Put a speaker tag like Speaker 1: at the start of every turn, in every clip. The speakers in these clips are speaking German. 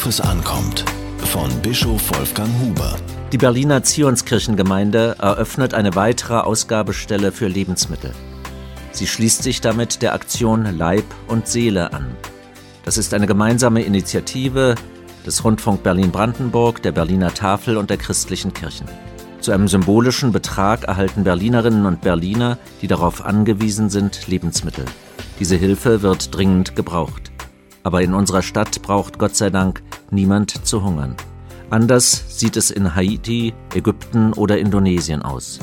Speaker 1: Worauf es ankommt. Von Bischof Wolfgang Huber.
Speaker 2: Die Berliner Zionskirchengemeinde eröffnet eine weitere Ausgabestelle für Lebensmittel. Sie schließt sich damit der Aktion Leib und Seele an. Das ist eine gemeinsame Initiative des Rundfunk Berlin-Brandenburg, der Berliner Tafel und der christlichen Kirchen. Zu einem symbolischen Betrag erhalten Berlinerinnen und Berliner, die darauf angewiesen sind, Lebensmittel. Diese Hilfe wird dringend gebraucht. Aber in unserer Stadt braucht Gott sei Dank niemand zu hungern. Anders sieht es in Haiti, Ägypten oder Indonesien aus.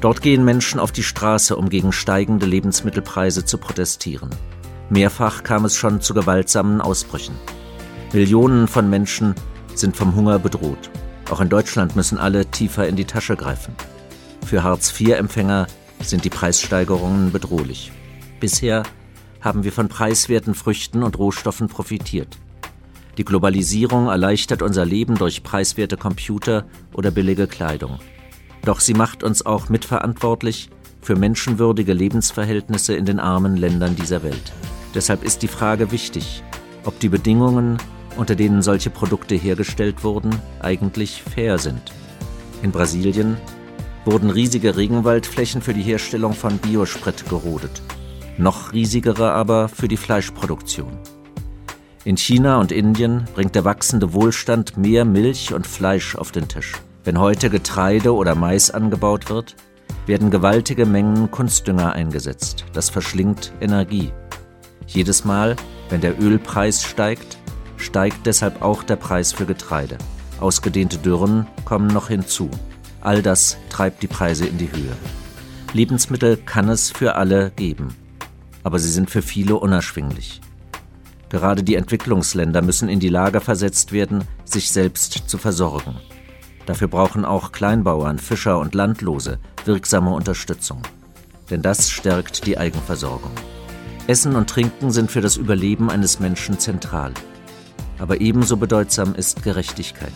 Speaker 2: Dort gehen Menschen auf die Straße, um gegen steigende Lebensmittelpreise zu protestieren. Mehrfach kam es schon zu gewaltsamen Ausbrüchen. Millionen von Menschen sind vom Hunger bedroht. Auch in Deutschland müssen alle tiefer in die Tasche greifen. Für Hartz-IV-Empfänger sind die Preissteigerungen bedrohlich. Bisher haben wir von preiswerten Früchten und Rohstoffen profitiert. Die Globalisierung erleichtert unser Leben durch preiswerte Computer oder billige Kleidung. Doch sie macht uns auch mitverantwortlich für menschenwürdige Lebensverhältnisse in den armen Ländern dieser Welt. Deshalb ist die Frage wichtig, ob die Bedingungen, unter denen solche Produkte hergestellt wurden, eigentlich fair sind. In Brasilien wurden riesige Regenwaldflächen für die Herstellung von Biosprit gerodet, noch riesigere aber für die Fleischproduktion. In China und Indien bringt der wachsende Wohlstand mehr Milch und Fleisch auf den Tisch. Wenn heute Getreide oder Mais angebaut wird, werden gewaltige Mengen Kunstdünger eingesetzt. Das verschlingt Energie. Jedes Mal, wenn der Ölpreis steigt, steigt deshalb auch der Preis für Getreide. Ausgedehnte Dürren kommen noch hinzu. All das treibt die Preise in die Höhe. Lebensmittel kann es für alle geben, aber sie sind für viele unerschwinglich. Gerade die Entwicklungsländer müssen in die Lage versetzt werden, sich selbst zu versorgen. Dafür brauchen auch Kleinbauern, Fischer und Landlose wirksame Unterstützung. Denn das stärkt die Eigenversorgung. Essen und Trinken sind für das Überleben eines Menschen zentral. Aber ebenso bedeutsam ist Gerechtigkeit.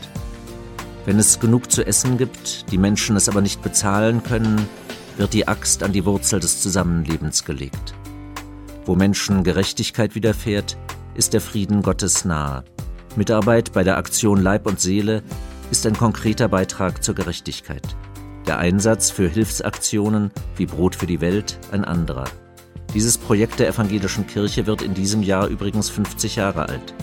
Speaker 2: Wenn es genug zu essen gibt, die Menschen es aber nicht bezahlen können, wird die Axt an die Wurzel des Zusammenlebens gelegt. Wo Menschen Gerechtigkeit widerfährt, ist der Frieden Gottes nahe. Mitarbeit bei der Aktion Leib und Seele ist ein konkreter Beitrag zur Gerechtigkeit. Der Einsatz für Hilfsaktionen wie Brot für die Welt ein anderer. Dieses Projekt der evangelischen Kirche wird in diesem Jahr übrigens 50 Jahre alt.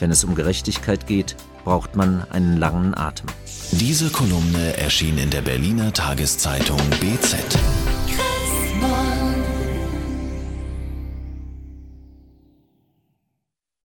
Speaker 2: Wenn es um Gerechtigkeit geht, braucht man einen langen Atem.
Speaker 1: Diese Kolumne erschien in der Berliner Tageszeitung BZ.